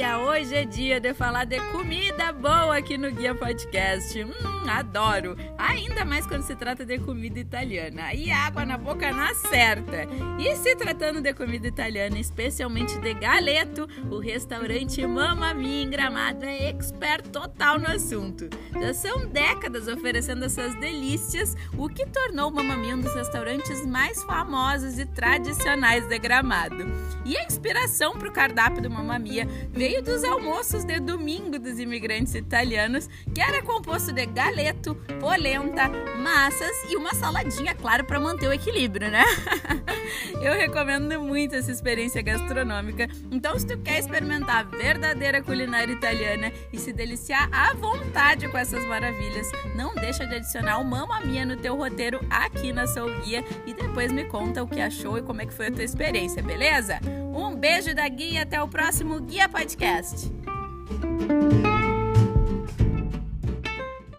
é dia de falar de comida boa aqui no Guia Podcast. Hum, adoro! Ainda mais quando se trata de comida italiana. E água na boca na certa. E se tratando de comida italiana, especialmente de galeto, o restaurante Mamma Mia em Gramado é expert total no assunto. Já são décadas oferecendo essas delícias, o que tornou o Mamma Mia um dos restaurantes mais famosos e tradicionais de Gramado. E a inspiração para o cardápio do Mamma Mia veio dos almoços de domingo dos imigrantes italianos, que era composto de galeto, polenta, massas e uma saladinha, claro, para manter o equilíbrio, né? Eu recomendo muito essa experiência gastronômica. Então, se tu quer experimentar a verdadeira culinária italiana e se deliciar à vontade com essas maravilhas, não deixa de adicionar o Mamma Mia no teu roteiro aqui na Soul Guia e depois me conta o que achou e como é que foi a tua experiência, beleza? Um beijo da Guia e até o próximo Guia Podcast.